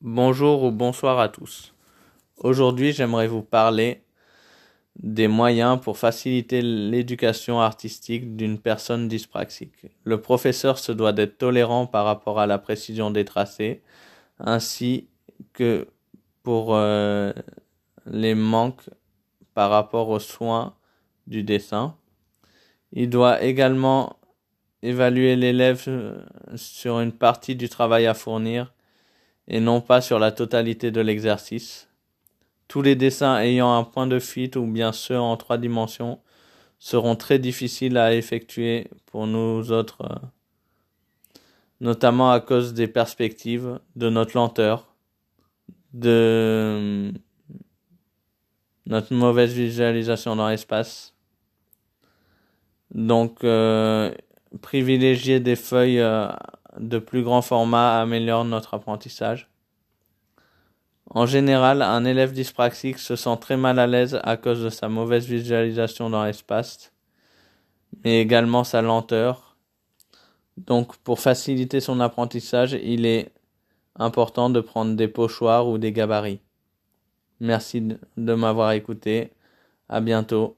Bonjour ou bonsoir à tous. Aujourd'hui, j'aimerais vous parler des moyens pour faciliter l'éducation artistique d'une personne dyspraxique. Le professeur se doit d'être tolérant par rapport à la précision des tracés, ainsi que pour euh, les manques par rapport aux soins du dessin. Il doit également évaluer l'élève euh, sur une partie du travail à fournir et non pas sur la totalité de l'exercice. Tous les dessins ayant un point de fuite ou bien ceux en trois dimensions seront très difficiles à effectuer pour nous autres, euh, notamment à cause des perspectives, de notre lenteur, de notre mauvaise visualisation dans l'espace. Donc, euh, privilégier des feuilles euh, de plus grand format améliore notre apprentissage. En général, un élève dyspraxique se sent très mal à l'aise à cause de sa mauvaise visualisation dans l'espace, mais également sa lenteur. Donc, pour faciliter son apprentissage, il est important de prendre des pochoirs ou des gabarits. Merci de m'avoir écouté. À bientôt.